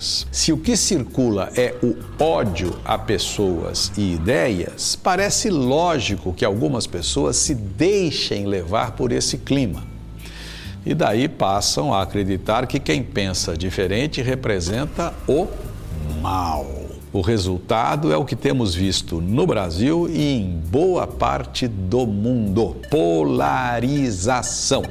pessoas. Se o que circula é o ódio a pessoas e ideias, parece lógico que algumas pessoas se deixem levar por esse clima. E daí passam a acreditar que quem pensa diferente representa o mal. O resultado é o que temos visto no Brasil e em boa parte do mundo: polarização.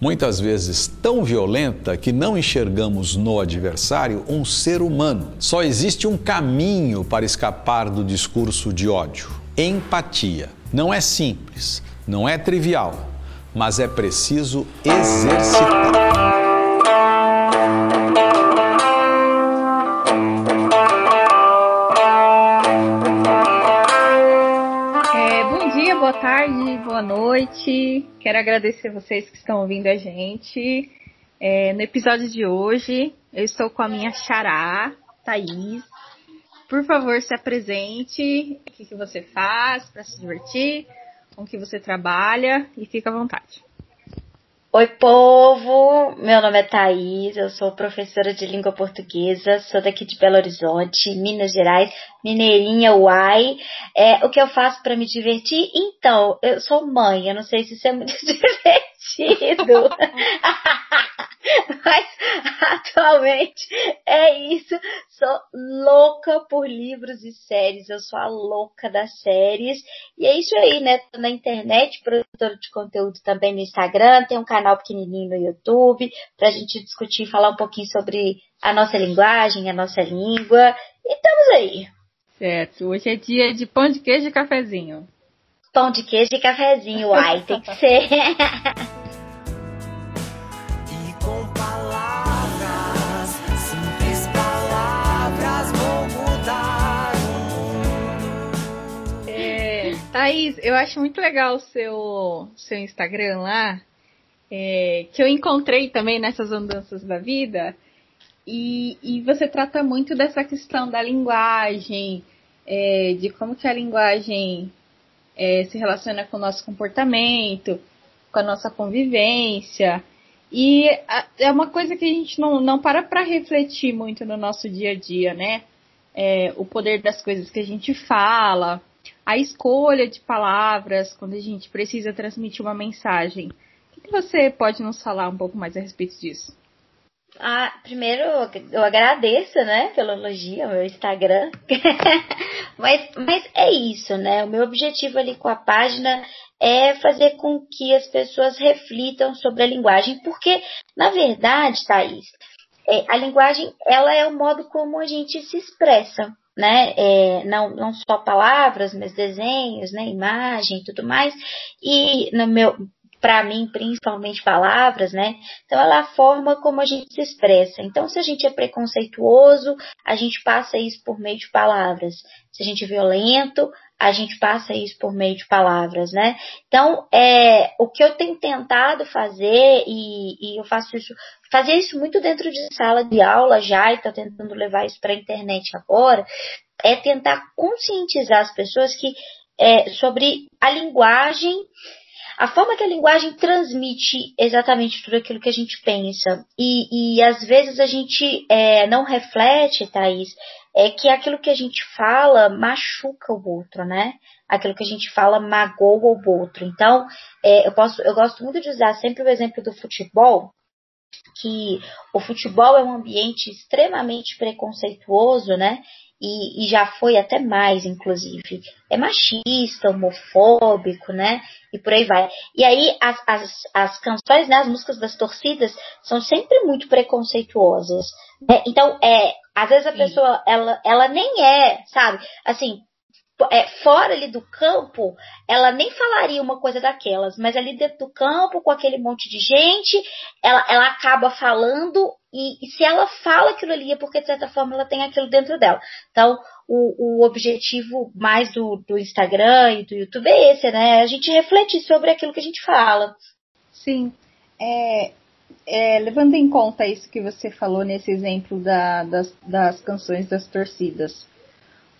Muitas vezes tão violenta que não enxergamos no adversário um ser humano. Só existe um caminho para escapar do discurso de ódio: empatia. Não é simples, não é trivial, mas é preciso exercitar. Noite. Quero agradecer vocês que estão ouvindo a gente. É, no episódio de hoje, eu estou com a minha xará, Thaís. Por favor, se apresente, o que, que você faz para se divertir, com que você trabalha e fica à vontade. Oi, povo! Meu nome é Thaís, eu sou professora de língua portuguesa, sou daqui de Belo Horizonte, Minas Gerais, mineirinha, uai. É, o que eu faço para me divertir? Então, eu sou mãe, eu não sei se isso é muito divertido. Mas atualmente é isso. Sou louca por livros e séries. Eu sou a louca das séries. E é isso aí, né? Tô na internet, produtora de conteúdo também no Instagram. Tem um canal pequenininho no YouTube pra gente discutir e falar um pouquinho sobre a nossa linguagem, a nossa língua. E estamos aí. Certo. Hoje é dia de pão de queijo e cafezinho. Pão de queijo e cafezinho, uai, tem que ser. Thaís, eu acho muito legal o seu, seu Instagram lá, é, que eu encontrei também nessas andanças da vida. E, e você trata muito dessa questão da linguagem, é, de como que a linguagem é, se relaciona com o nosso comportamento, com a nossa convivência. E a, é uma coisa que a gente não, não para para refletir muito no nosso dia a dia, né? É, o poder das coisas que a gente fala, a escolha de palavras quando a gente precisa transmitir uma mensagem. O que você pode nos falar um pouco mais a respeito disso? Ah, primeiro eu agradeço, né, pelo elogio ao meu Instagram. mas, mas é isso, né? O meu objetivo ali com a página é fazer com que as pessoas reflitam sobre a linguagem, porque, na verdade, Thaís, é, a linguagem ela é o modo como a gente se expressa né? É, não, não só palavras, mas desenhos, né? Imagem, tudo mais. E no meu, para mim, principalmente palavras, né? Então, ela é a forma como a gente se expressa. Então, se a gente é preconceituoso, a gente passa isso por meio de palavras. Se a gente é violento, a gente passa isso por meio de palavras, né? Então, é, o que eu tenho tentado fazer, e, e eu faço isso, fazer isso muito dentro de sala de aula já, e estou tentando levar isso para a internet agora, é tentar conscientizar as pessoas que é, sobre a linguagem, a forma que a linguagem transmite exatamente tudo aquilo que a gente pensa. E, e às vezes a gente é, não reflete, Thaís, é que aquilo que a gente fala machuca o outro, né? Aquilo que a gente fala magoa o outro. Então, é, eu, posso, eu gosto muito de usar sempre o exemplo do futebol, que o futebol é um ambiente extremamente preconceituoso, né? E, e, já foi até mais, inclusive. É machista, homofóbico, né? E por aí vai. E aí as, as, as canções, né, as músicas das torcidas são sempre muito preconceituosas. Né? Então, é, às vezes a Sim. pessoa, ela, ela nem é, sabe? Assim, é, fora ali do campo, ela nem falaria uma coisa daquelas, mas ali dentro do campo, com aquele monte de gente, ela, ela acaba falando, e, e se ela fala aquilo ali é porque, de certa forma, ela tem aquilo dentro dela. Então, o, o objetivo mais do, do Instagram e do YouTube é esse, né? A gente refletir sobre aquilo que a gente fala. Sim. É, é, levando em conta isso que você falou nesse exemplo da, das, das canções das torcidas,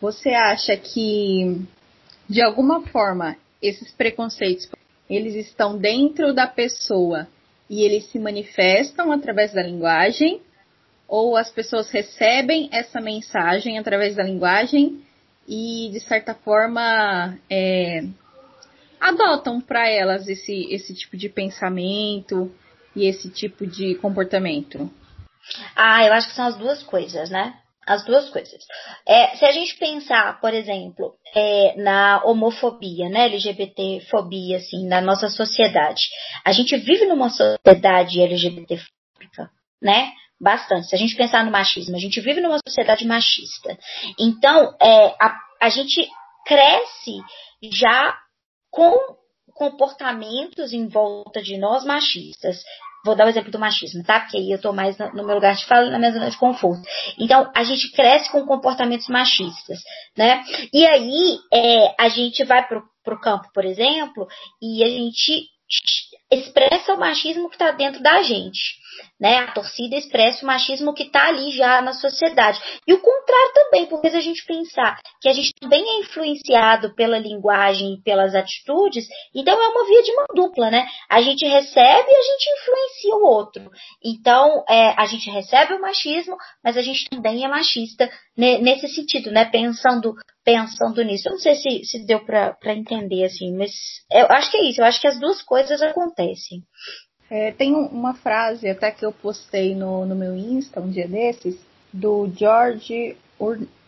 você acha que, de alguma forma, esses preconceitos, eles estão dentro da pessoa e eles se manifestam através da linguagem? ou as pessoas recebem essa mensagem através da linguagem e, de certa forma, é, adotam para elas esse, esse tipo de pensamento e esse tipo de comportamento? Ah, eu acho que são as duas coisas, né? As duas coisas. É, se a gente pensar, por exemplo, é, na homofobia, né, LGBTfobia, assim, na nossa sociedade, a gente vive numa sociedade LGBTfóbica, né? Bastante. Se a gente pensar no machismo, a gente vive numa sociedade machista. Então, é, a, a gente cresce já com comportamentos em volta de nós machistas. Vou dar o exemplo do machismo, tá? Porque aí eu tô mais no, meu lugar de fala, na minha zona de conforto. Então, a gente cresce com comportamentos machistas, né? E aí, é, a gente vai pro, pro campo, por exemplo, e a gente expressa o machismo que está dentro da gente. Né? A torcida expressa o machismo que está ali já na sociedade. E o contrário também, porque se a gente pensar que a gente também é influenciado pela linguagem e pelas atitudes, então é uma via de mão dupla, né? A gente recebe e a gente influencia o outro. Então, é, a gente recebe o machismo, mas a gente também é machista nesse sentido, né? Pensando, pensando nisso. Eu não sei se, se deu para entender, assim, mas eu acho que é isso. Eu acho que as duas coisas acontecem. É, tem uma frase até que eu postei no, no meu Insta um dia desses, do George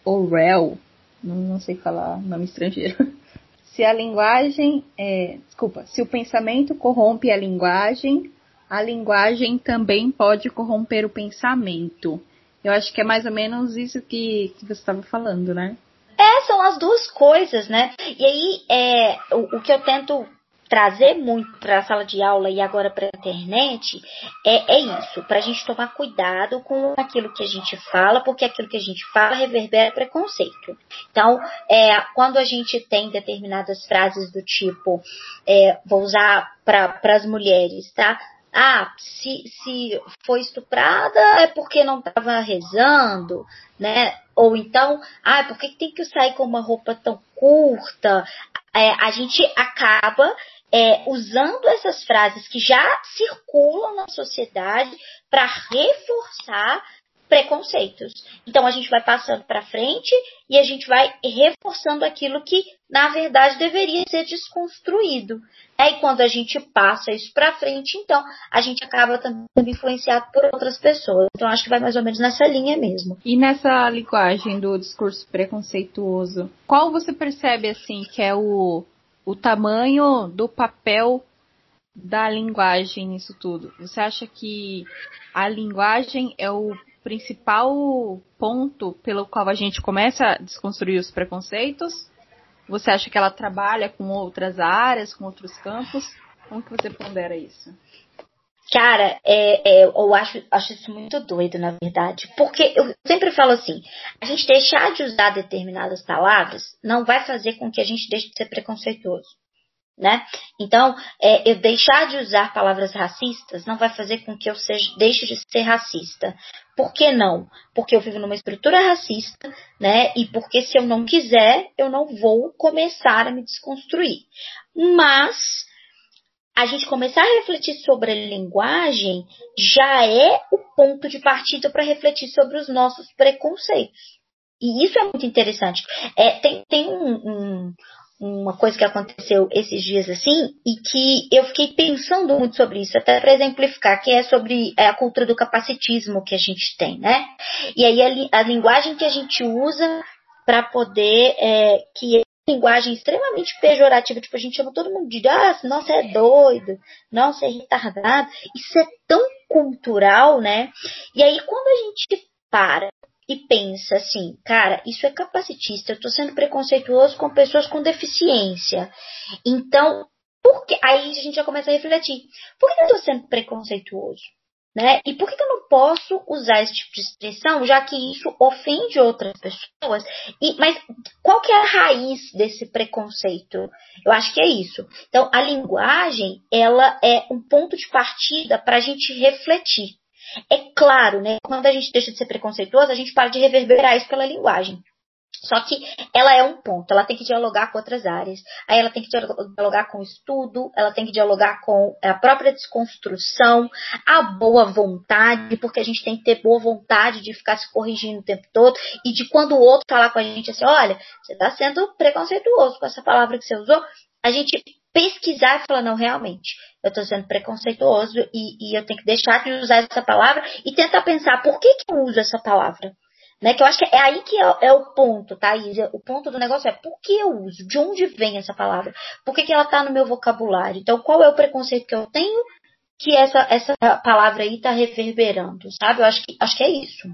Orwell, não, não sei falar nome estrangeiro. Se a linguagem, é, desculpa, se o pensamento corrompe a linguagem, a linguagem também pode corromper o pensamento. Eu acho que é mais ou menos isso que, que você estava falando, né? É, são as duas coisas, né? E aí, é, o, o que eu tento trazer muito para a sala de aula e agora para a internet é, é isso, para a gente tomar cuidado com aquilo que a gente fala, porque aquilo que a gente fala reverbera preconceito. Então, é, quando a gente tem determinadas frases do tipo, é, vou usar para as mulheres, tá? Ah, se, se foi estuprada é porque não estava rezando, né? Ou então, ah, por que tem que sair com uma roupa tão curta? É, a gente acaba é, usando essas frases que já circulam na sociedade para reforçar preconceitos. Então a gente vai passando para frente e a gente vai reforçando aquilo que na verdade deveria ser desconstruído. É, e quando a gente passa isso para frente, então a gente acaba também sendo influenciado por outras pessoas. Então acho que vai mais ou menos nessa linha mesmo. E nessa linguagem do discurso preconceituoso, qual você percebe assim que é o o tamanho do papel da linguagem nisso tudo? Você acha que a linguagem é o principal ponto pelo qual a gente começa a desconstruir os preconceitos? Você acha que ela trabalha com outras áreas, com outros campos? Como que você pondera isso? Cara, é, é, eu acho, acho isso muito doido, na verdade. Porque eu sempre falo assim: a gente deixar de usar determinadas palavras não vai fazer com que a gente deixe de ser preconceituoso. Né? Então, é, eu deixar de usar palavras racistas não vai fazer com que eu seja, deixe de ser racista. Por que não? Porque eu vivo numa estrutura racista, né? E porque se eu não quiser, eu não vou começar a me desconstruir. Mas a gente começar a refletir sobre a linguagem já é o ponto de partida para refletir sobre os nossos preconceitos. E isso é muito interessante. É, tem tem um, um, uma coisa que aconteceu esses dias assim, e que eu fiquei pensando muito sobre isso, até para exemplificar, que é sobre é, a cultura do capacitismo que a gente tem, né? E aí a, a linguagem que a gente usa para poder é, que linguagem extremamente pejorativa, tipo, a gente chama todo mundo de, ah, nossa, é doido, nossa, é retardado. Isso é tão cultural, né? E aí, quando a gente para e pensa assim, cara, isso é capacitista, eu tô sendo preconceituoso com pessoas com deficiência. Então, por que? Aí a gente já começa a refletir. Por que eu tô sendo preconceituoso? Né? E por que eu não posso usar esse tipo de expressão, já que isso ofende outras pessoas? E, mas qual que é a raiz desse preconceito? Eu acho que é isso. Então, a linguagem, ela é um ponto de partida para a gente refletir. É claro, né? Quando a gente deixa de ser preconceituoso, a gente para de reverberar isso pela linguagem. Só que ela é um ponto, ela tem que dialogar com outras áreas. Aí ela tem que dialogar com o estudo, ela tem que dialogar com a própria desconstrução, a boa vontade, porque a gente tem que ter boa vontade de ficar se corrigindo o tempo todo e de quando o outro falar com a gente assim, olha, você está sendo preconceituoso com essa palavra que você usou, a gente pesquisar e falar, não, realmente, eu estou sendo preconceituoso e, e, eu tenho que deixar de usar essa palavra e tentar pensar por que, que eu uso essa palavra. Né? Que eu acho que é aí que é, é o ponto, Thaís. O ponto do negócio é por que eu uso? De onde vem essa palavra? Por que, que ela está no meu vocabulário? Então, qual é o preconceito que eu tenho que essa, essa palavra aí está reverberando, sabe? Eu acho que, acho que é isso.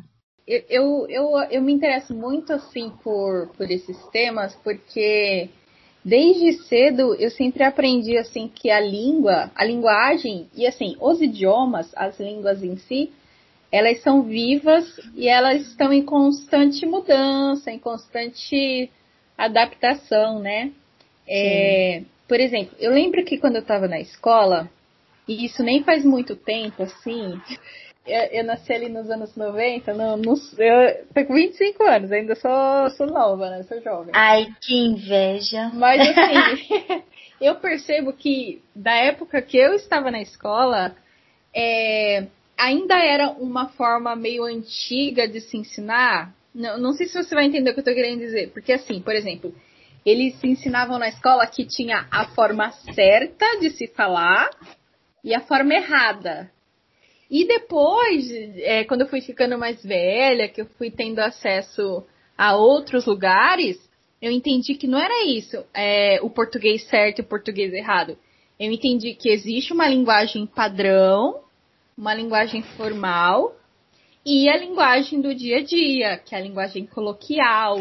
Eu, eu, eu, eu me interesso muito, assim, por, por esses temas, porque desde cedo eu sempre aprendi, assim, que a língua, a linguagem e, assim, os idiomas, as línguas em si, elas são vivas e elas estão em constante mudança, em constante adaptação, né? É, por exemplo, eu lembro que quando eu estava na escola, e isso nem faz muito tempo, assim, eu, eu nasci ali nos anos 90, no, no, eu tô com 25 anos, ainda sou, sou nova, né? Sou jovem. Ai, que inveja. Mas assim, eu percebo que da época que eu estava na escola, é, ainda era uma forma meio antiga de se ensinar. Não, não sei se você vai entender o que eu estou querendo dizer. Porque, assim, por exemplo, eles se ensinavam na escola que tinha a forma certa de se falar e a forma errada. E depois, é, quando eu fui ficando mais velha, que eu fui tendo acesso a outros lugares, eu entendi que não era isso, é, o português certo e o português errado. Eu entendi que existe uma linguagem padrão uma linguagem formal e a linguagem do dia a dia, que é a linguagem coloquial,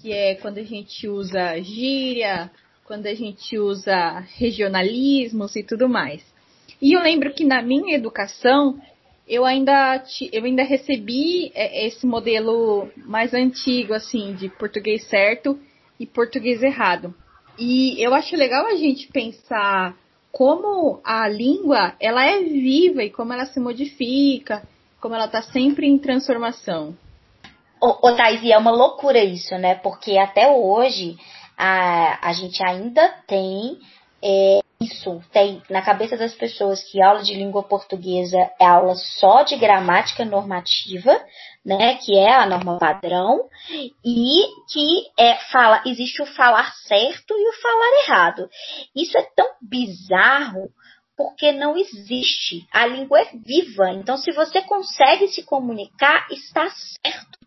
que é quando a gente usa gíria, quando a gente usa regionalismos e tudo mais. E eu lembro que na minha educação eu ainda, eu ainda recebi é, esse modelo mais antigo, assim, de português certo e português errado. E eu acho legal a gente pensar como a língua ela é viva e como ela se modifica, como ela está sempre em transformação. Ô, Thais, e é uma loucura isso, né? Porque até hoje a, a gente ainda tem é, isso, tem na cabeça das pessoas que aula de língua portuguesa é aula só de gramática normativa, né, que é a norma padrão, e que é, fala, existe o falar certo e o falar errado. Isso é tão bizarro porque não existe. A língua é viva. Então, se você consegue se comunicar, está certo.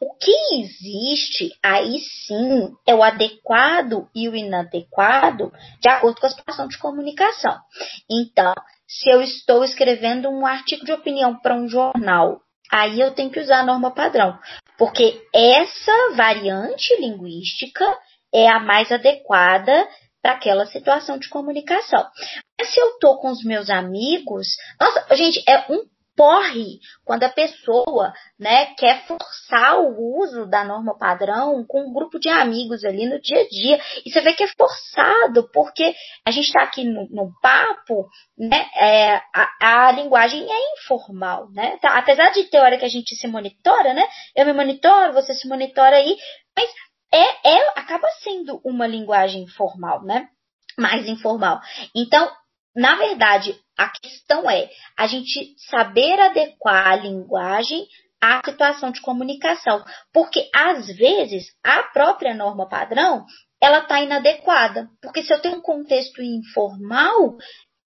O que existe aí sim é o adequado e o inadequado de acordo com a situação de comunicação. Então, se eu estou escrevendo um artigo de opinião para um jornal, aí eu tenho que usar a norma padrão, porque essa variante linguística é a mais adequada para aquela situação de comunicação. Mas se eu estou com os meus amigos, nossa, gente, é um porre quando a pessoa né, quer forçar o uso da norma padrão com um grupo de amigos ali no dia a dia. E você vê que é forçado, porque a gente está aqui no, no, papo, né, é, a, a, linguagem é informal. Né? Tá, apesar de ter hora que a gente se monitora, né? Eu me monitoro, você se monitora aí, mas é, é acaba sendo uma linguagem formal, né? Mais informal. Então, na verdade, a questão é a gente saber adequar a linguagem à situação de comunicação, porque às vezes a própria norma padrão ela está inadequada, porque se eu tenho um contexto informal,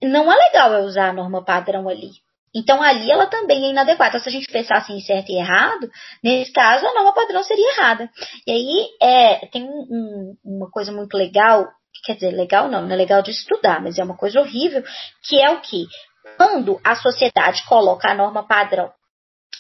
não é legal eu usar a norma padrão ali. Então ali ela também é inadequada. Se a gente pensar assim certo e errado, nesse caso a norma padrão seria errada. E aí é, tem um, um, uma coisa muito legal quer dizer, legal não, não é legal de estudar, mas é uma coisa horrível, que é o que? Quando a sociedade coloca a norma padrão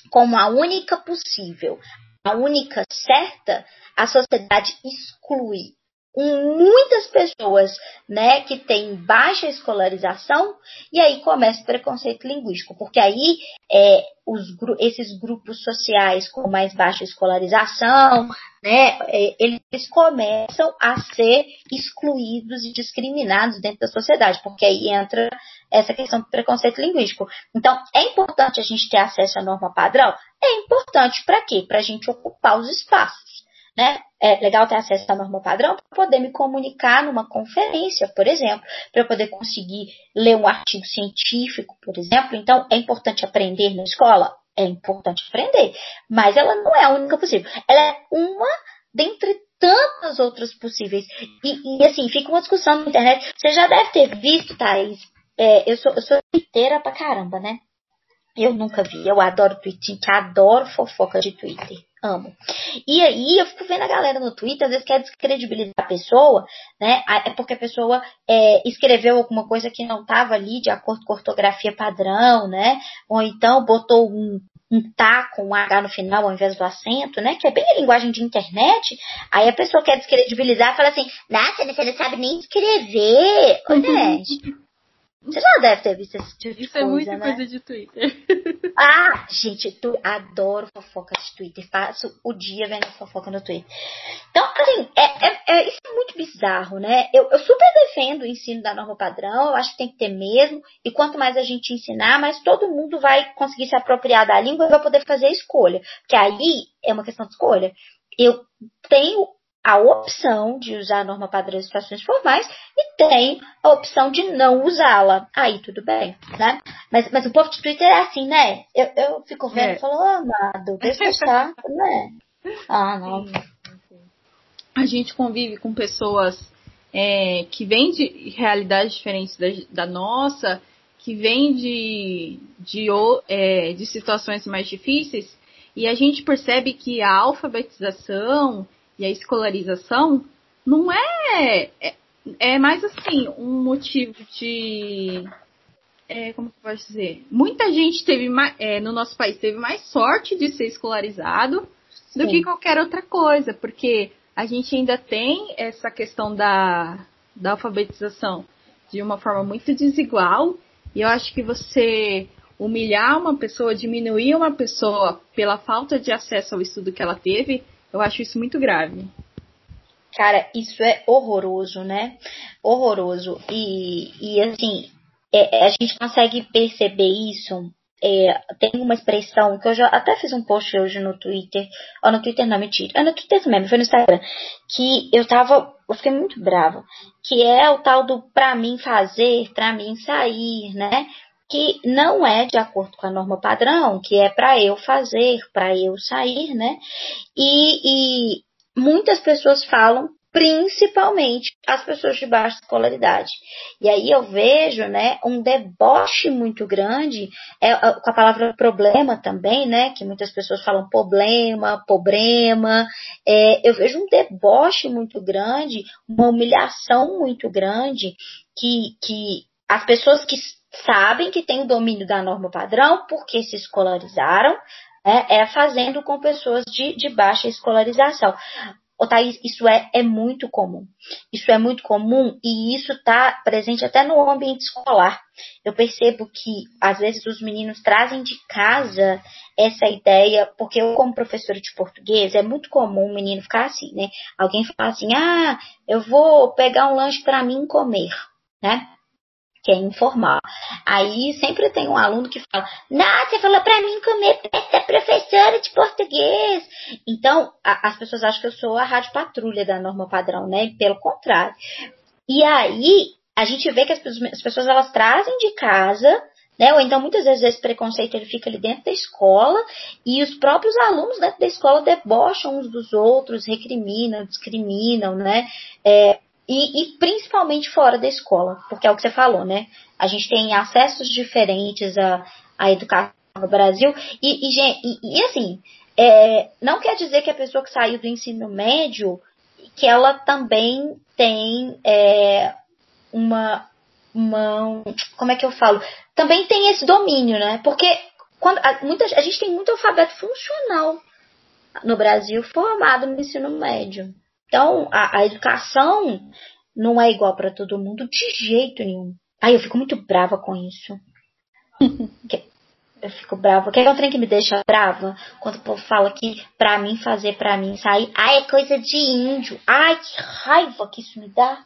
como a única possível, a única certa, a sociedade exclui muitas pessoas né, que têm baixa escolarização, e aí começa o preconceito linguístico, porque aí é, os, esses grupos sociais com mais baixa escolarização, né, é, eles começam a ser excluídos e discriminados dentro da sociedade, porque aí entra essa questão do preconceito linguístico. Então, é importante a gente ter acesso à norma padrão? É importante para quê? Para a gente ocupar os espaços. Né? É legal ter acesso à norma padrão para poder me comunicar numa conferência, por exemplo, para poder conseguir ler um artigo científico, por exemplo. Então, é importante aprender na escola? É importante aprender, mas ela não é a única possível. Ela é uma dentre tantas outras possíveis. E, e, assim, fica uma discussão na internet. Você já deve ter visto, Thaís. É, eu sou, eu sou inteira pra caramba, né? Eu nunca vi. Eu adoro Twitter, adoro fofoca de Twitter. Amo. E aí eu fico vendo a galera no Twitter, às vezes quer descredibilizar a pessoa, né? É porque a pessoa é, escreveu alguma coisa que não estava ali de acordo com a ortografia padrão, né? Ou então botou um, um tá com um H no final ao invés do acento, né? Que é bem a linguagem de internet. Aí a pessoa quer descredibilizar e fala assim, nossa, você não sabe nem escrever. Ô, gente, você já deve ter visto esse tipo de Isso coisa, é muita né? coisa de Twitter. Ah, gente, tu, adoro fofoca de Twitter. Passo o dia vendo fofoca no Twitter. Então, assim, é, é, é, isso é muito bizarro, né? Eu, eu super defendo o ensino da norma padrão, eu acho que tem que ter mesmo. E quanto mais a gente ensinar, mais todo mundo vai conseguir se apropriar da língua e vai poder fazer a escolha. Porque aí é uma questão de escolha. Eu tenho a opção de usar a norma padrão em situações formais e tem a opção de não usá-la. Aí tudo bem, né? Mas, mas o povo de Twitter é assim, né? Eu, eu fico vendo É. e falo, amado, deixa estar, né? Ah, não. A gente convive com pessoas é, que vêm de realidades diferentes da, da nossa, que vêm de, de, é, de situações mais difíceis, e a gente percebe que a alfabetização e a escolarização não é, é, é mais assim um motivo de é, como que eu posso dizer? Muita gente teve é, no nosso país teve mais sorte de ser escolarizado do Sim. que qualquer outra coisa, porque a gente ainda tem essa questão da, da alfabetização de uma forma muito desigual, e eu acho que você humilhar uma pessoa, diminuir uma pessoa pela falta de acesso ao estudo que ela teve, eu acho isso muito grave. Cara, isso é horroroso, né? Horroroso. E, e assim, é, a gente consegue perceber isso. É, tem uma expressão que eu já até fiz um post hoje no Twitter. Ó, no Twitter não, mentira. É no Twitter mesmo, foi no Instagram. Que eu tava. Eu fiquei muito brava. Que é o tal do pra mim fazer, pra mim sair, né? Que não é de acordo com a norma padrão, que é pra eu fazer, pra eu sair, né? E, e muitas pessoas falam, principalmente as pessoas de baixa escolaridade. E aí eu vejo, né, um deboche muito grande, é, é, com a palavra problema também, né, que muitas pessoas falam problema, problema. É, eu vejo um deboche muito grande, uma humilhação muito grande, que, que as pessoas que sabem que têm o domínio da norma padrão, porque se escolarizaram, é, é fazendo com pessoas de, de baixa escolarização. Ô, Thaís, isso é, é muito comum. Isso é muito comum e isso está presente até no ambiente escolar. Eu percebo que, às vezes, os meninos trazem de casa essa ideia, porque eu, como professora de português, é muito comum o menino ficar assim, né? Alguém fala assim, ah, eu vou pegar um lanche para mim comer, né? Que é informar. Aí sempre tem um aluno que fala, você falou para mim comer, você é professora de português. Então, a, as pessoas acham que eu sou a rádio patrulha da norma padrão, né? Pelo contrário. E aí, a gente vê que as, as pessoas, elas trazem de casa, né? Ou então, muitas vezes, esse preconceito ele fica ali dentro da escola e os próprios alunos dentro da escola debocham uns dos outros, recriminam, discriminam, né? É, e, e, principalmente fora da escola, porque é o que você falou, né? A gente tem acessos diferentes à, à educação no Brasil e, e, e, assim, é, não quer dizer que a pessoa que saiu do ensino médio que ela também tem é, uma, uma, como é que eu falo? Também tem esse domínio, né? Porque quando a, muita, a gente tem muito alfabeto funcional no Brasil formado no ensino médio. Então, a, a educação não é igual para todo mundo de jeito nenhum. Ai, eu fico muito brava com isso. eu fico brava. Quer que é um trem que me deixa brava? Quando o povo fala que pra mim fazer, pra mim sair. Ai, é coisa de índio. Ai, que raiva que isso me dá.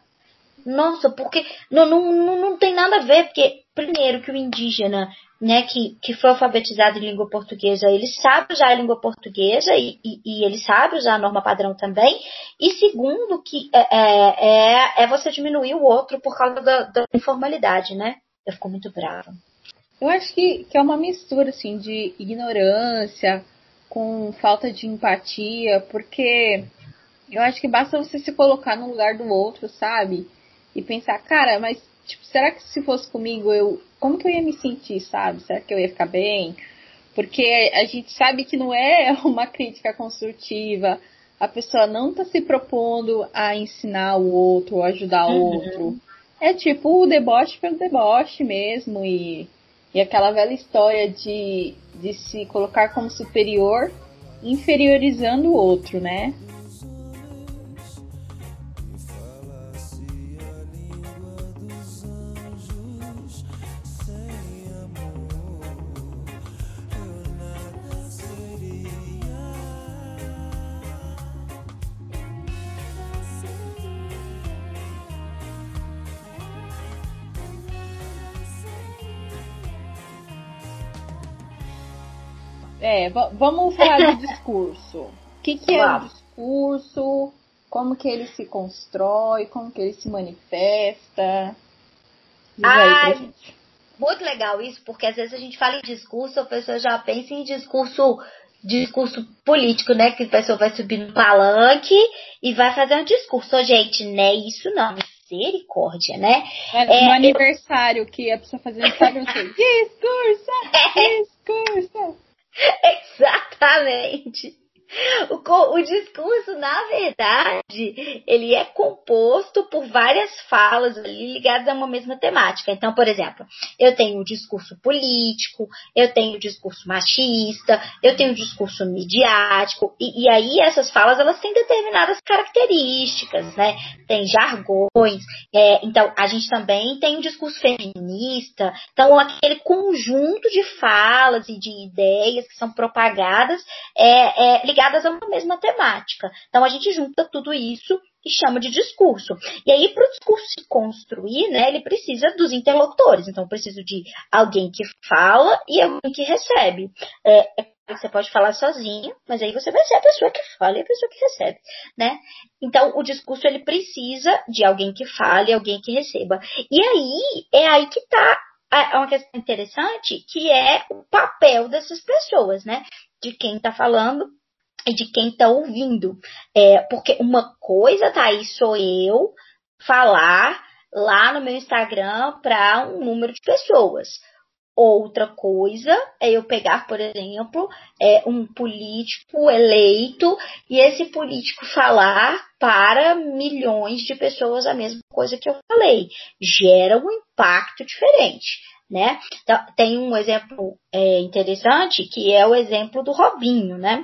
Nossa, porque não, não, não, não tem nada a ver. Porque, primeiro, que o indígena né, que, que foi alfabetizado em língua portuguesa, ele sabe usar a língua portuguesa e, e, e ele sabe usar a norma padrão também. E segundo, que é, é, é, é você diminuir o outro por causa da, da informalidade, né? Eu fico muito brava. Eu acho que, que é uma mistura, assim, de ignorância com falta de empatia, porque eu acho que basta você se colocar no lugar do outro, sabe? E pensar, cara, mas tipo, será que se fosse comigo, eu como que eu ia me sentir, sabe? Será que eu ia ficar bem? Porque a gente sabe que não é uma crítica construtiva. A pessoa não está se propondo a ensinar o outro, ou ajudar o uhum. outro. É tipo o deboche pelo deboche mesmo. E e aquela velha história de, de se colocar como superior, inferiorizando o outro, né? É, vamos falar do discurso. O que, que é o discurso? Como que ele se constrói? Como que ele se manifesta? Diz Ai, muito legal isso, porque às vezes a gente fala em discurso, a pessoa já pensa em discurso discurso político, né? Que a pessoa vai subir no palanque e vai fazer um discurso. Gente, não é isso não. Misericórdia, né? É, no é, aniversário eu... que a pessoa fazendo sabe discurso, discurso. Exatamente. O, o, discurso, na verdade, ele é composto por várias falas ligadas a uma mesma temática. Então, por exemplo, eu tenho o discurso político, eu tenho o discurso machista, eu tenho o discurso midiático, e, e aí essas falas elas têm determinadas características, né? Tem jargões, é, então a gente também tem o discurso feminista, então aquele conjunto de falas e de ideias que são propagadas é, é ligadas a uma mesma temática. Então a gente junta tudo isso e chama de discurso. E aí, para o discurso se construir, né, ele precisa dos interlocutores. Então, eu preciso de alguém que fala e alguém que recebe. É, você pode falar sozinho, mas aí você vai ser a pessoa que fala e a pessoa que recebe, né? Então, o discurso ele precisa de alguém que fale e alguém que receba. E aí, é aí que está é uma questão interessante, que é o papel dessas pessoas, né? De quem está falando e de quem está ouvindo. É, porque uma coisa, tá aí, sou eu falar lá no meu Instagram para um número de pessoas. Outra coisa é eu pegar, por exemplo, é, um político eleito e esse político falar para milhões de pessoas a mesma coisa que eu falei. Gera um impacto diferente. Né? Então, tem um exemplo é, interessante que é o exemplo do Robinho, né?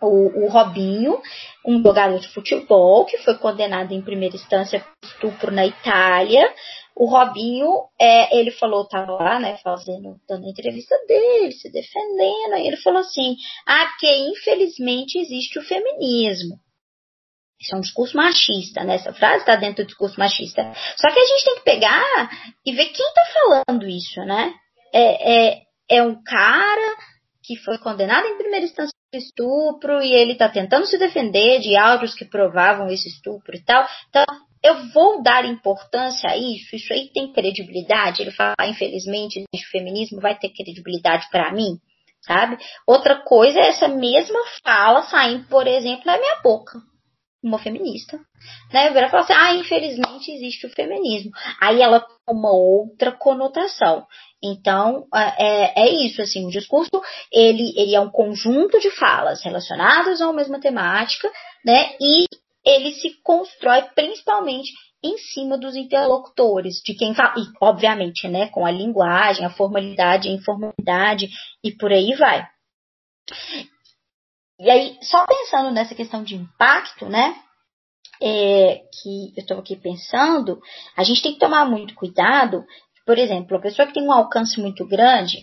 O, o Robinho, um jogador de futebol que foi condenado em primeira instância por estupro na Itália. O Robinho, é, ele falou, estava lá, né, fazendo, dando a entrevista dele, se defendendo, aí ele falou assim, ah, que infelizmente existe o feminismo. Isso é um discurso machista, né? Essa frase está dentro do discurso machista. Só que a gente tem que pegar e ver quem está falando isso, né? É, é, é um cara que foi condenado em primeira instância estupro e ele está tentando se defender de áudios que provavam esse estupro e tal. Então, eu vou dar importância a isso? Isso aí tem credibilidade? Ele fala, ah, infelizmente, o feminismo vai ter credibilidade para mim, sabe? Outra coisa é essa mesma fala saindo, por exemplo, da minha boca. Uma feminista, né? Ela fala assim, ah, infelizmente existe o feminismo. Aí ela toma outra conotação. Então, é, é isso, assim, o discurso, ele, ele é um conjunto de falas relacionadas a uma mesma temática, né, e ele se constrói principalmente em cima dos interlocutores, de quem fala, e obviamente, né, com a linguagem, a formalidade, a informalidade e por aí vai. E aí, só pensando nessa questão de impacto, né, é, que eu estou aqui pensando, a gente tem que tomar muito cuidado por exemplo, a pessoa que tem um alcance muito grande,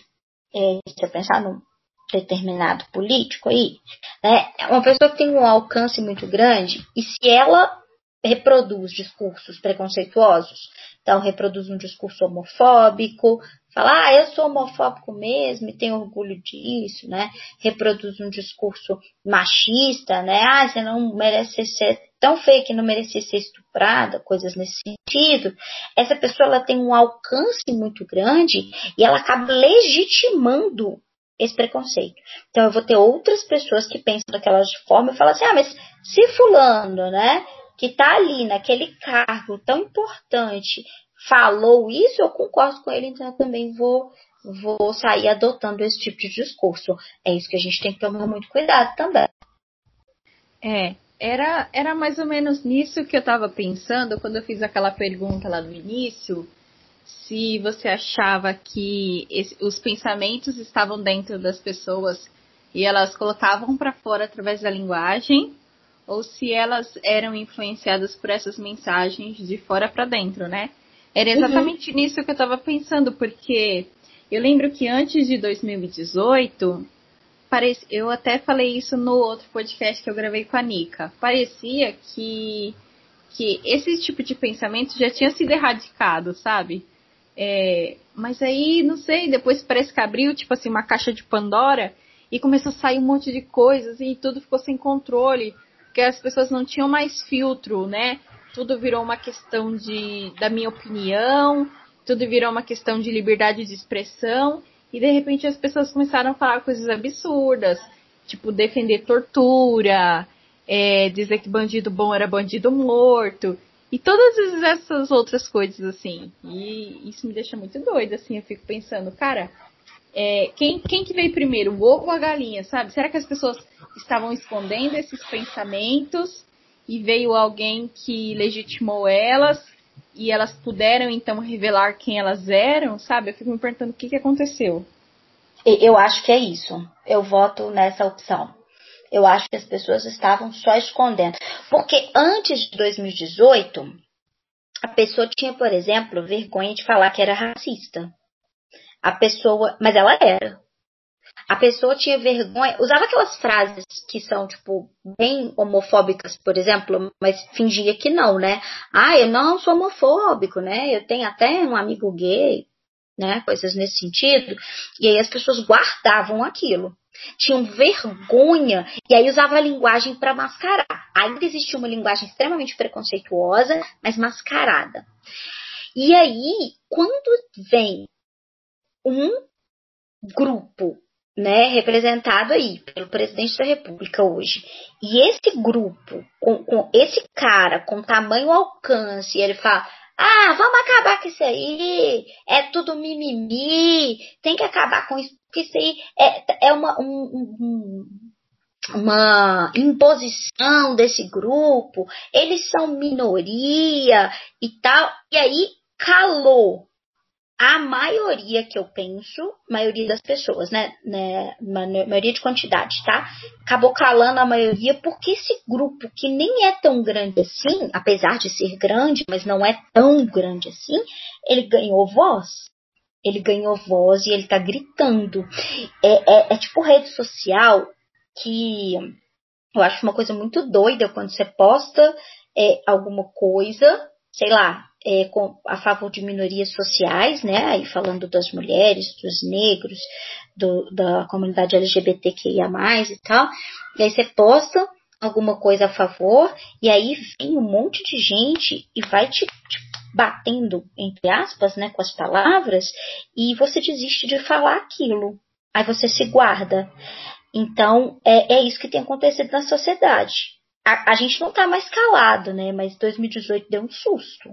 é, se eu pensar num determinado político aí, né, uma pessoa que tem um alcance muito grande, e se ela reproduz discursos preconceituosos. Então, reproduz um discurso homofóbico, fala, ah, eu sou homofóbico mesmo e tenho orgulho disso, né? Reproduz um discurso machista, né? Ah, você não merece ser tão feia que não merecia ser estuprada, coisas nesse sentido. Essa pessoa ela tem um alcance muito grande e ela acaba legitimando esse preconceito. Então eu vou ter outras pessoas que pensam daquela forma e falam assim: ah, mas se fulano, né, que está ali naquele cargo tão importante falou isso, eu concordo com ele, então eu também vou vou sair adotando esse tipo de discurso. É isso que a gente tem que tomar muito cuidado também. É, era, era mais ou menos nisso que eu estava pensando quando eu fiz aquela pergunta lá no início se você achava que esse, os pensamentos estavam dentro das pessoas e elas colocavam para fora através da linguagem, ou se elas eram influenciadas por essas mensagens de fora para dentro, né? Era uhum. exatamente uhum. nisso que eu estava pensando, porque eu lembro que antes de 2018, parece, eu até falei isso no outro podcast que eu gravei com a Nika. Parecia que que esse tipo de pensamento já tinha sido erradicado, sabe? É, mas aí, não sei, depois parece que abriu, tipo assim, uma caixa de Pandora e começou a sair um monte de coisas e tudo ficou sem controle, porque as pessoas não tinham mais filtro, né? Tudo virou uma questão de, da minha opinião, tudo virou uma questão de liberdade de expressão, e de repente as pessoas começaram a falar coisas absurdas, tipo defender tortura, é, dizer que bandido bom era bandido morto. E todas essas outras coisas, assim. E isso me deixa muito doida, assim. Eu fico pensando, cara, é, quem, quem que veio primeiro, o ovo ou a galinha, sabe? Será que as pessoas estavam escondendo esses pensamentos e veio alguém que legitimou elas e elas puderam então revelar quem elas eram, sabe? Eu fico me perguntando o que, que aconteceu. Eu acho que é isso. Eu voto nessa opção. Eu acho que as pessoas estavam só escondendo. Porque antes de 2018, a pessoa tinha, por exemplo, vergonha de falar que era racista. A pessoa, mas ela era. A pessoa tinha vergonha, usava aquelas frases que são, tipo, bem homofóbicas, por exemplo, mas fingia que não, né? Ah, eu não sou homofóbico, né? Eu tenho até um amigo gay, né? Coisas nesse sentido. E aí as pessoas guardavam aquilo tinham vergonha e aí usava a linguagem para mascarar. Ainda existia uma linguagem extremamente preconceituosa, mas mascarada. E aí, quando vem um grupo, né, representado aí pelo presidente da República hoje, e esse grupo, com, com esse cara com tamanho alcance, ele fala: ah, vamos acabar com isso aí. É tudo mimimi. Tem que acabar com isso. Porque isso aí é, é uma, um, um, uma imposição desse grupo. Eles são minoria e tal. E aí calou a maioria que eu penso, maioria das pessoas, né, né, maioria de quantidade, tá? Acabou calando a maioria porque esse grupo que nem é tão grande assim, apesar de ser grande, mas não é tão grande assim, ele ganhou voz. Ele ganhou voz e ele tá gritando. É, é, é tipo rede social que eu acho uma coisa muito doida quando você posta é, alguma coisa, sei lá, é, com, a favor de minorias sociais, né? Aí falando das mulheres, dos negros, do, da comunidade LGBTQIA e tal. E aí você posta alguma coisa a favor, e aí vem um monte de gente e vai te, te batendo, entre aspas, né, com as palavras, e você desiste de falar aquilo. Aí você se guarda. Então, é, é isso que tem acontecido na sociedade. A, a gente não tá mais calado, né? Mas 2018 deu um susto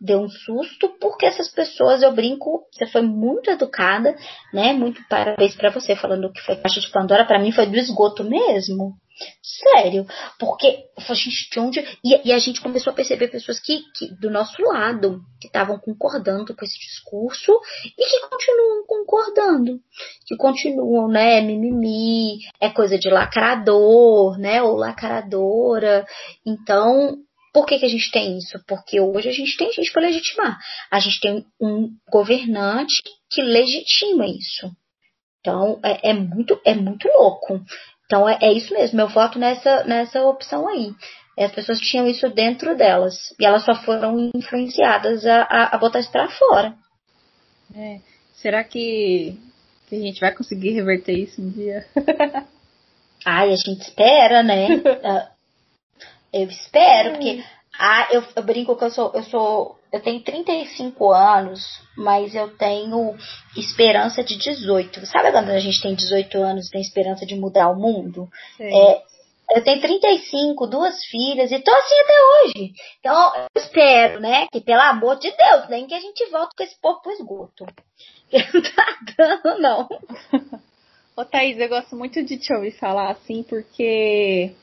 deu um susto, porque essas pessoas, eu brinco, você foi muito educada, né? Muito parabéns para você, falando que foi caixa de Pandora, para mim foi do esgoto mesmo. Sério, porque a gente de onde. E, e, a gente começou a perceber pessoas que, que do nosso lado, que estavam concordando com esse discurso e que continuam concordando. Que continuam, né? Mimimi, é coisa de lacrador, né? Ou lacradora. Então, por que, que a gente tem isso? Porque hoje a gente tem gente para legitimar. A gente tem um governante que legitima isso. Então é, é muito, é muito louco. Então é, é, isso mesmo, eu voto nessa, nessa opção aí. as pessoas tinham isso dentro delas. E elas só foram influenciadas a, a, a botar isso pra fora. É. Será que, que a gente vai conseguir reverter isso um dia? Ai, a gente espera, né? Eu espero, porque ah, eu, eu brinco que eu sou, eu sou. Eu tenho 35 anos, mas eu tenho esperança de 18. Sabe quando a gente tem 18 anos e tem esperança de mudar o mundo? É, eu tenho 35, duas filhas e tô assim até hoje. Então, eu espero, né, que pelo amor de Deus, nem que a gente volte com esse povo pro esgoto. Não tá dando, não. Ô Thaís, eu gosto muito de te ouvir falar assim, porque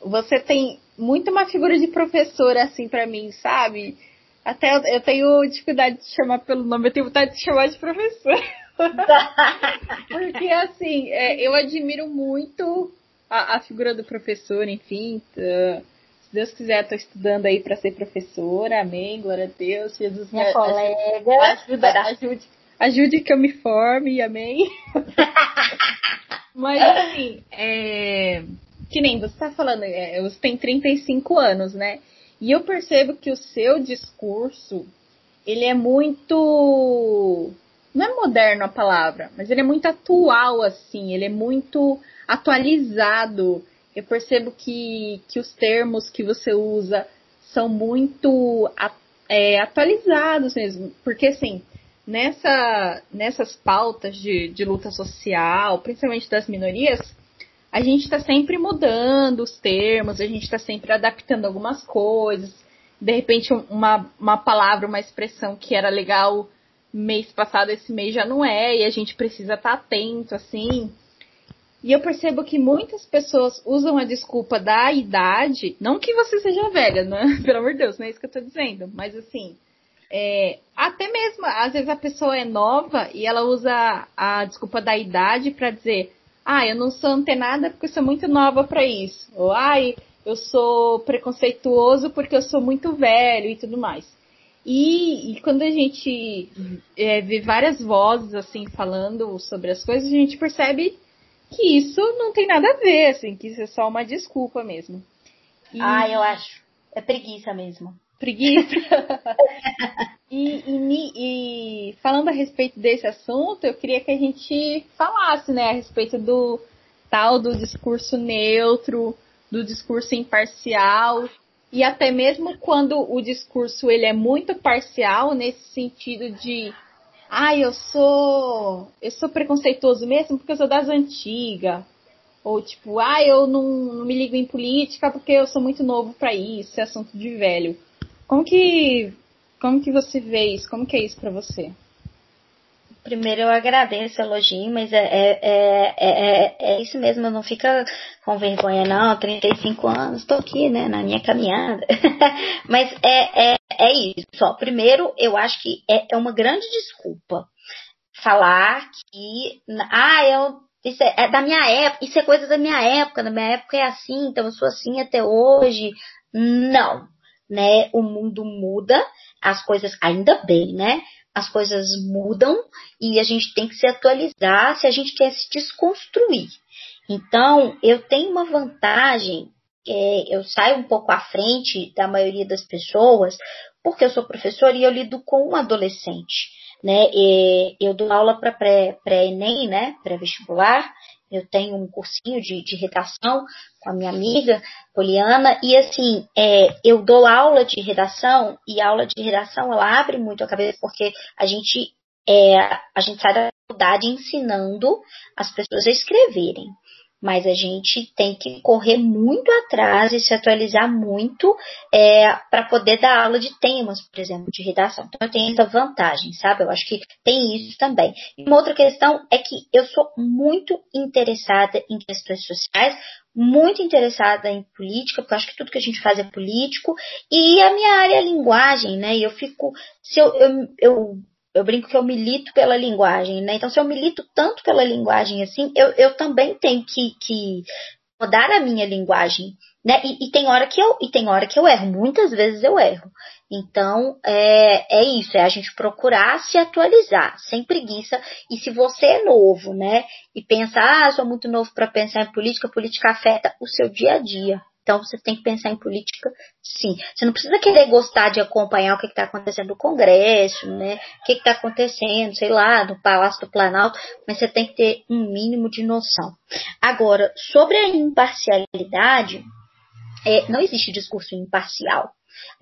você tem muito uma figura de professora assim para mim, sabe? Até eu, eu, tenho dificuldade de chamar pelo nome, eu tenho vontade de chamar de professora. porque assim, é, eu admiro muito a, a, figura do professor, enfim. Se Deus quiser, estou estudando aí para ser professora, amém, glória a Deus. Jesus Minha me colega, ajuda, ajude, ajude que eu me forme, amém. Mas assim, é, que nem você está falando, é, você tem 35 anos, né? E eu percebo que o seu discurso, ele é muito. Não é moderno a palavra, mas ele é muito atual, assim, ele é muito atualizado. Eu percebo que, que os termos que você usa são muito é, atualizados mesmo. Porque, assim, nessa, nessas pautas de, de luta social, principalmente das minorias, a gente está sempre mudando os termos, a gente está sempre adaptando algumas coisas. De repente, uma, uma palavra, uma expressão que era legal mês passado, esse mês já não é, e a gente precisa estar tá atento, assim. E eu percebo que muitas pessoas usam a desculpa da idade, não que você seja velha, né? Pelo amor de Deus, não é isso que eu tô dizendo, mas assim, é, até mesmo, às vezes a pessoa é nova e ela usa a desculpa da idade para dizer, ah, eu não sou antenada porque eu sou muito nova para isso. Ou, ai, eu sou preconceituoso porque eu sou muito velho e tudo mais. E, e quando a gente é, vê várias vozes assim falando sobre as coisas, a gente percebe que isso não tem nada a ver, assim, que isso é só uma desculpa mesmo. E... Ah, eu acho. É preguiça mesmo preguiça. e, e, e, falando a respeito desse assunto, eu queria que a gente falasse, né, a respeito do tal do discurso neutro, do discurso imparcial e até mesmo quando o discurso ele é muito parcial nesse sentido de ah, eu sou eu sou preconceituoso mesmo porque eu sou das antigas. Ou tipo, ah, eu não, não me ligo em política porque eu sou muito novo para isso, é assunto de velho. Como que, como que você vê isso? Como que é isso para você? Primeiro eu agradeço o elogio, mas é, é, é, é, é isso mesmo, não fica com vergonha não, 35 anos, estou aqui, né, na minha caminhada. mas é, é, é isso, só. Primeiro, eu acho que é, é uma grande desculpa falar que, ah, eu isso é, é, da minha época, isso é coisa da minha época, na minha época é assim, então eu sou assim até hoje. Não, né? O mundo muda, as coisas, ainda bem, né? As coisas mudam e a gente tem que se atualizar se a gente quer se desconstruir. Então, eu tenho uma vantagem, é, eu saio um pouco à frente da maioria das pessoas, porque eu sou professora e eu lido com um adolescente. Né? Eu dou aula para pré-ENEM, né? pré-vestibular, eu tenho um cursinho de, de redação com a minha amiga Poliana, e assim, é, eu dou aula de redação, e a aula de redação ela abre muito a cabeça, porque a gente, é, a gente sai da faculdade ensinando as pessoas a escreverem mas a gente tem que correr muito atrás e se atualizar muito é, para poder dar aula de temas, por exemplo, de redação. Então eu tenho essa vantagem, sabe? Eu acho que tem isso também. E uma outra questão é que eu sou muito interessada em questões sociais, muito interessada em política, porque eu acho que tudo que a gente faz é político, e a minha área é linguagem, né? E eu fico. Se eu, eu, eu eu brinco que eu milito pela linguagem, né? Então, se eu milito tanto pela linguagem assim, eu, eu também tenho que, que mudar a minha linguagem, né? E, e, tem hora que eu e tem hora que eu erro. Muitas vezes eu erro. Então é, é isso, é a gente procurar se atualizar, sem preguiça. E se você é novo, né? E pensa, ah, sou muito novo para pensar em política, política afeta o seu dia a dia Então você tem que pensar em política, sim. Você não precisa querer gostar de acompanhar o que está acontecendo no Congresso, né? O que está acontecendo, sei lá, no Palácio do Planalto, mas você tem que ter um mínimo de noção. Agora, sobre a imparcialidade, é, não existe discurso imparcial.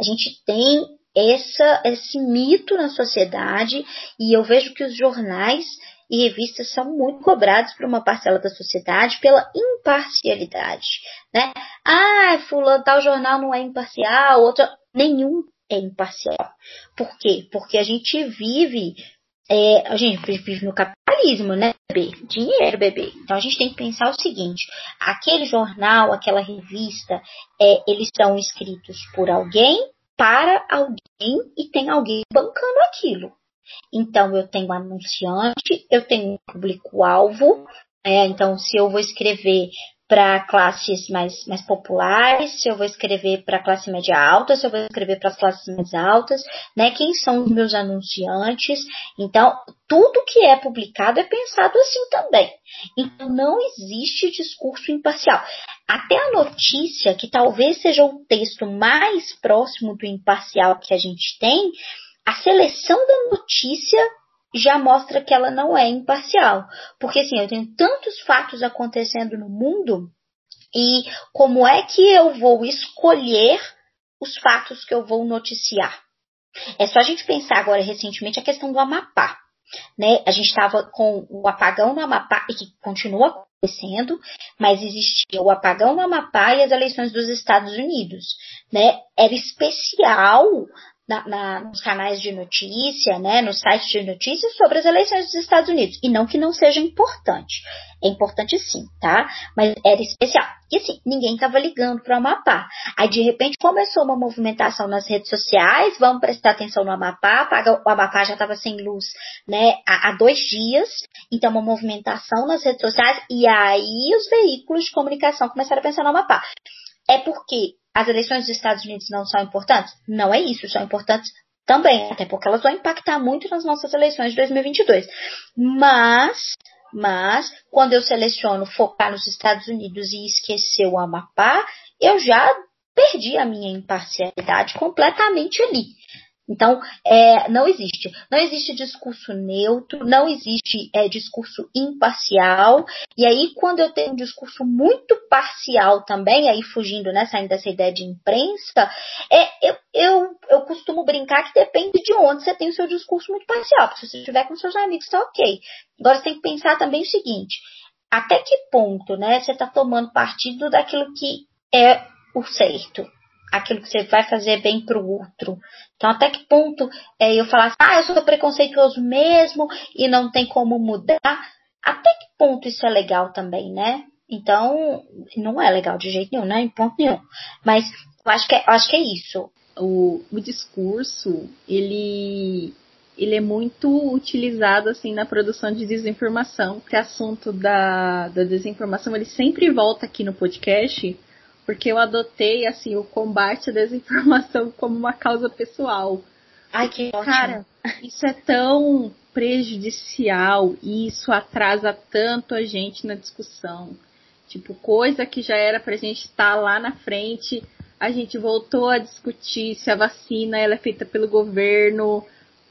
A gente tem essa, esse mito na sociedade e eu vejo que os jornais e revistas são muito cobrados por uma parcela da sociedade pela imparcialidade, né? Ah, fulano, tal jornal não é imparcial, outro nenhum é imparcial. Por quê? Porque a gente vive, é, a gente vive no capitalismo, né, bebê? Dinheiro, bebê. Então a gente tem que pensar o seguinte: aquele jornal, aquela revista, é, eles são escritos por alguém para alguém e tem alguém bancando aquilo. Então, eu tenho anunciante, eu tenho público-alvo. É, então, se eu vou escrever para classes mais, mais populares, se eu vou escrever para classe média alta, se eu vou escrever para as classes mais altas, né? Quem são os meus anunciantes? Então, tudo que é publicado é pensado assim também. Então, não existe discurso imparcial. Até a notícia, que talvez seja o texto mais próximo do imparcial que a gente tem, a seleção da notícia já mostra que ela não é imparcial. Porque assim, eu tenho tantos fatos acontecendo no mundo e como é que eu vou escolher os fatos que eu vou noticiar? É só a gente pensar agora recentemente a questão do Amapá. Né? A gente estava com o apagão no Amapá e que continua acontecendo, mas existia o apagão no Amapá e as eleições dos Estados Unidos. Né? Era especial na, na, nos canais de notícia, né, nos sites de notícias sobre as eleições dos Estados Unidos. E não que não seja importante. É importante sim, tá? Mas era especial. E assim, ninguém estava ligando para o Amapá. Aí, de repente, começou uma movimentação nas redes sociais, vamos prestar atenção no Amapá, o Amapá já estava sem luz né, há, há dois dias, então uma movimentação nas redes sociais, e aí os veículos de comunicação começaram a pensar no Amapá. É porque as eleições dos Estados Unidos não são importantes? Não é isso, são importantes também, até porque elas vão impactar muito nas nossas eleições de 2022. Mas, mas, quando eu seleciono focar nos Estados Unidos e esquecer o Amapá, eu já perdi a minha imparcialidade completamente ali. Então, é, não existe. Não existe discurso neutro, não existe é, discurso imparcial. E aí, quando eu tenho um discurso muito parcial também, aí fugindo, né, saindo dessa ideia de imprensa, é, eu, eu, eu costumo brincar que depende de onde você tem o seu discurso muito parcial. Porque se você estiver com seus amigos, tá ok. Agora, você tem que pensar também o seguinte: até que ponto né, você está tomando partido daquilo que é o certo? Aquilo que você vai fazer bem para o outro. Então, até que ponto é, eu falar assim, ah, eu sou preconceituoso mesmo e não tem como mudar? Até que ponto isso é legal também, né? Então, não é legal de jeito nenhum, né? Em ponto nenhum. Mas eu acho que é, acho que é isso. O, o discurso, ele ele é muito utilizado assim na produção de desinformação. Porque assunto da, da desinformação ele sempre volta aqui no podcast porque eu adotei assim o combate à desinformação como uma causa pessoal. Ai, que ótimo. Cara, isso é tão prejudicial e isso atrasa tanto a gente na discussão. Tipo, coisa que já era pra gente estar tá lá na frente, a gente voltou a discutir se a vacina ela é feita pelo governo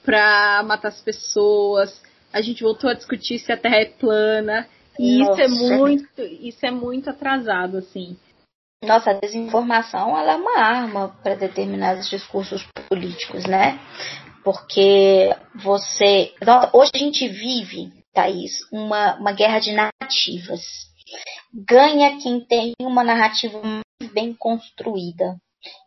pra matar as pessoas. A gente voltou a discutir se a Terra é plana. E Nossa. isso é muito, isso é muito atrasado, assim. Nossa, a desinformação ela é uma arma para determinados discursos políticos, né? Porque você. Hoje a gente vive, Thaís, uma, uma guerra de narrativas. Ganha quem tem uma narrativa mais bem construída.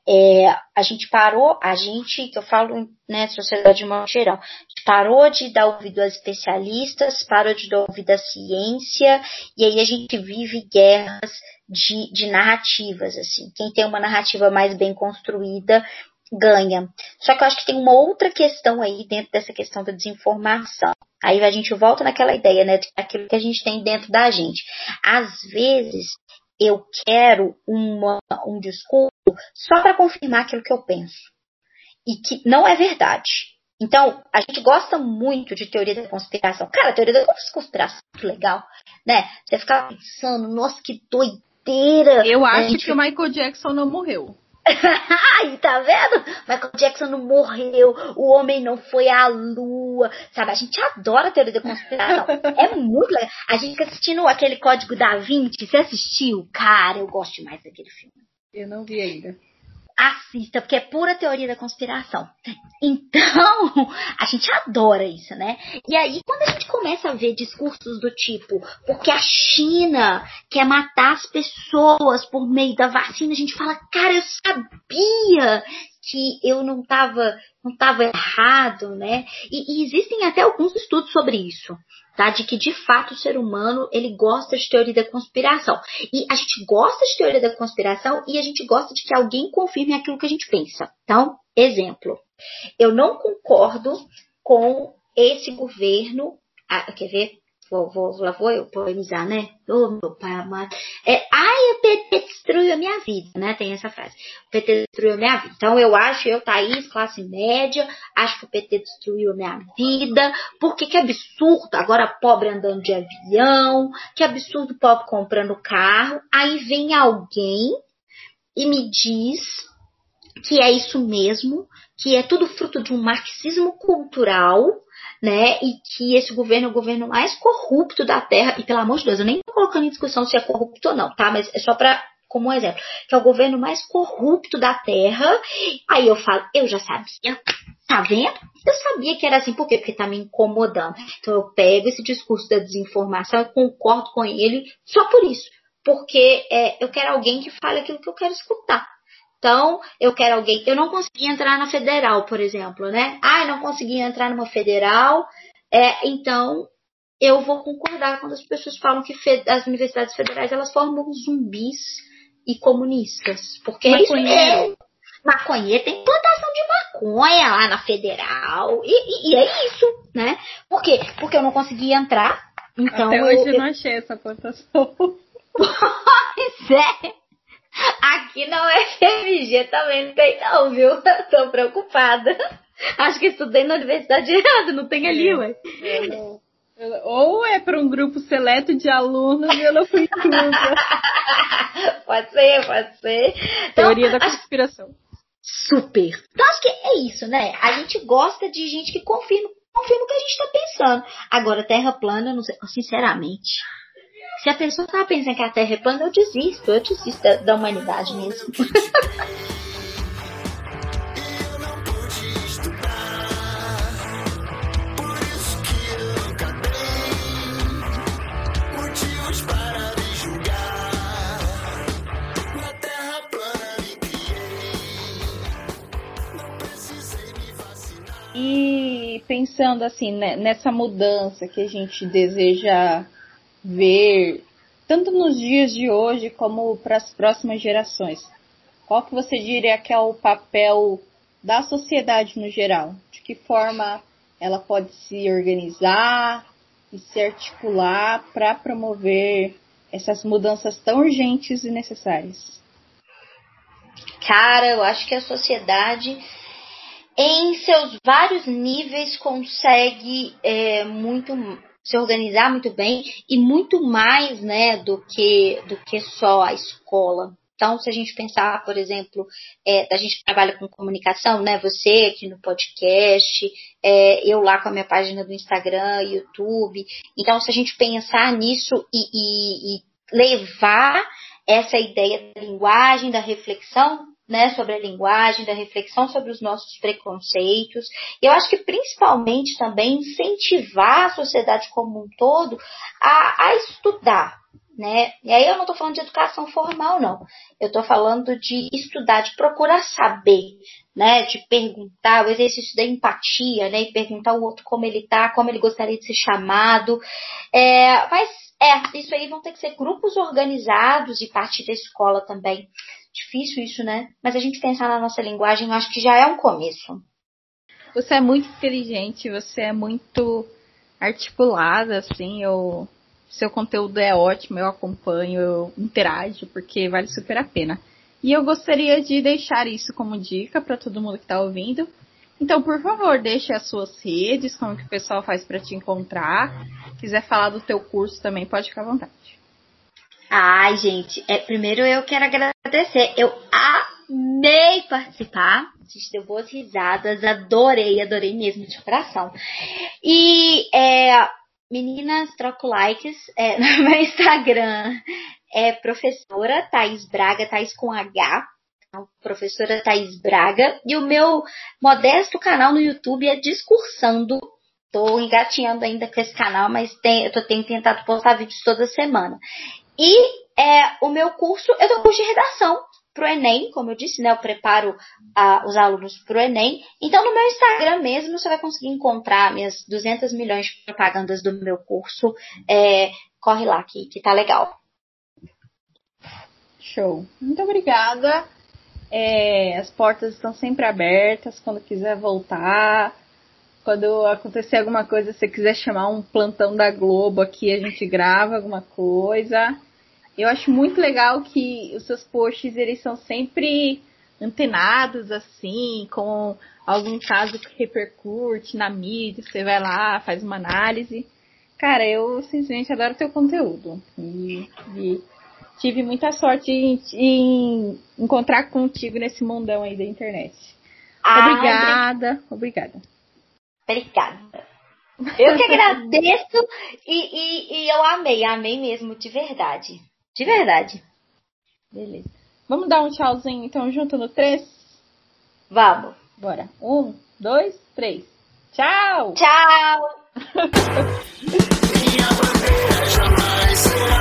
É, a gente parou, a gente, que eu falo, né, sociedade de modo geral, parou de dar ouvido a especialistas, parou de dar ouvido à ciência, e aí a gente vive guerras de, de narrativas, assim. Quem tem uma narrativa mais bem construída ganha. Só que eu acho que tem uma outra questão aí dentro dessa questão da desinformação. Aí a gente volta naquela ideia, né, daquilo que a gente tem dentro da gente. Às vezes eu quero uma, um discurso só para confirmar aquilo que eu penso. E que não é verdade. Então, a gente gosta muito de teoria da conspiração. Cara, teoria da conspiração é muito legal, né? Você ficar pensando, nossa, que doido Eu acho gente... que o Michael Jackson não morreu. Aí, tá vendo? Michael Jackson não morreu, o homem não foi à lua, sabe? A gente adora teoria da conspiração. é muito legal. A gente fica assistindo aquele Código da Vinci. Você assistiu? Cara, eu gosto demais daquele filme. Eu não vi ainda assista, porque é pura teoria da conspiração. Então, a gente adora isso, né? E aí, quando a gente começa a ver discursos do tipo, porque a China quer matar as pessoas por meio da vacina, a gente fala, cara, eu sabia que eu não estava não tava errado, né? E, e, existem até alguns estudos sobre isso, tá? De que de fato o ser humano ele gosta de teoria da conspiração. E a gente gosta de teoria da conspiração e a gente gosta de que alguém confirme aquilo que a gente pensa. Então, exemplo, eu não concordo com esse governo. Ah, quer ver? Vou, vou, lá vou eu polemizar, né? Ô, oh, meu pai amado. É, ai, o PT destruiu a minha vida, né? Tem essa frase. O PT destruiu a minha vida. Então, eu acho, eu, Thaís, classe média, acho que o PT destruiu a minha vida. Porque que absurdo, agora pobre andando de avião, que absurdo pobre comprando carro. Aí vem alguém e me diz que é isso mesmo, que é tudo fruto de um marxismo cultural, né? E que esse governo é o governo mais corrupto da Terra. E pelo amor de Deus, eu nem tô colocando em discussão se é corrupto ou não, tá? Mas é só para como um exemplo, que é o governo mais corrupto da Terra. Aí eu falo, eu já sabia. Tá vendo? Eu sabia que era assim, por quê? Porque tá me incomodando. Então eu pego esse discurso da desinformação e concordo com ele só por isso. Porque é, eu quero alguém que fale aquilo que eu quero escutar. Então, eu quero alguém. Eu não consegui entrar na federal, por exemplo, né? Ah, eu não consegui entrar numa federal. É, então, eu vou concordar quando as pessoas falam que as universidades federais elas formam zumbis e comunistas. Porque Maconheiro. é maconheiro tem plantação de maconha lá na federal. E, e, e, é isso, né? Por quê? Porque eu não consegui entrar. Então Até hoje eu, eu não achei essa plantação. pois é. Aqui não é FMG também não tem não, viu? Tô preocupada. Acho que estudei na universidade errada, não tem ali, ué. É, ou é para um grupo seleto de alunos e eu não fui inclusa. pode ser, pode ser. Então, Teoria da conspiração. Super. Então acho que é isso, né? A gente gosta de gente que confirma, confirma o que a gente está pensando. Agora, terra plana, não sei, sinceramente. Se a pessoa tá pensando que a Terra é plana, eu desisto. Eu desisto da, da humanidade mesmo. E pensando assim, né, nessa mudança que a gente deseja ver, tanto nos dias de hoje como para as próximas gerações? Qual que você diria que é o papel da sociedade no geral? De que forma ela pode se organizar e se articular para promover essas mudanças tão urgentes e necessárias? Cara, eu acho que a sociedade, em seus vários níveis, consegue é, muito se organizar muito bem e muito mais, né, do que do que só a escola. Então, se a gente pensar, por exemplo, é, a gente trabalha com comunicação, né? Você aqui no podcast, é, eu lá com a minha página do Instagram, YouTube. Então, se a gente pensar nisso e, e, e levar essa ideia da linguagem, da reflexão né, sobre a linguagem, da reflexão sobre os nossos preconceitos. E eu acho que principalmente também incentivar a sociedade como um todo a, a estudar. Né? E aí eu não estou falando de educação formal, não. Eu estou falando de estudar, de procurar saber, né? De perguntar, o exercício da empatia, né? E perguntar ao outro como ele está, como ele gostaria de ser chamado. É, mas é, isso aí vão ter que ser grupos organizados e parte da escola também. Difícil isso, né? Mas a gente pensar na nossa linguagem, eu acho que já é um começo. Você é muito inteligente, você é muito articulada, assim, eu seu conteúdo é ótimo, eu acompanho, eu interajo, porque vale super a pena. E eu gostaria de deixar isso como dica para todo mundo que está ouvindo. Então, por favor, deixe as suas redes, como que o pessoal faz para te encontrar. Quiser falar do teu curso também, pode ficar à vontade. Ai, gente, é, primeiro eu quero agradecer. Eu amei participar. A gente deu boas risadas, adorei, adorei mesmo de coração. E é, meninas, troco likes é, no meu Instagram. É professora Thaís Braga, Thaís com H. Então, professora Thaís Braga. E o meu modesto canal no YouTube é Discursando. Tô engatinhando ainda com esse canal, mas tem, eu tô, tenho tentado postar vídeos toda semana. E é, o meu curso, eu dou curso de redação para o Enem, como eu disse, né? Eu preparo os alunos para o Enem. Então, no meu Instagram mesmo, você vai conseguir encontrar minhas 200 milhões de propagandas do meu curso. É, corre lá, que, que tá legal. Show. Muito obrigada. É, as portas estão sempre abertas quando quiser voltar. Quando acontecer alguma coisa, se você quiser chamar um plantão da Globo aqui, a gente grava alguma coisa. Eu acho muito legal que os seus posts eles são sempre antenados assim, com algum caso que repercute na mídia, você vai lá, faz uma análise. Cara, eu simplesmente adoro teu conteúdo. E, e tive muita sorte em, em, encontrar contigo nesse mundão aí da internet. Ah, obrigada, obrigada. Obrigada. Eu que agradeço e, e, e eu amei, amei mesmo, de verdade. De verdade. Beleza. Vamos dar um tchauzinho então junto no três? Vamos. Bora. Um, dois, três. Tchau! Tchau!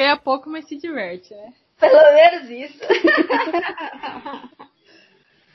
ganha pouco, mas se diverte, né? Pelo menos isso.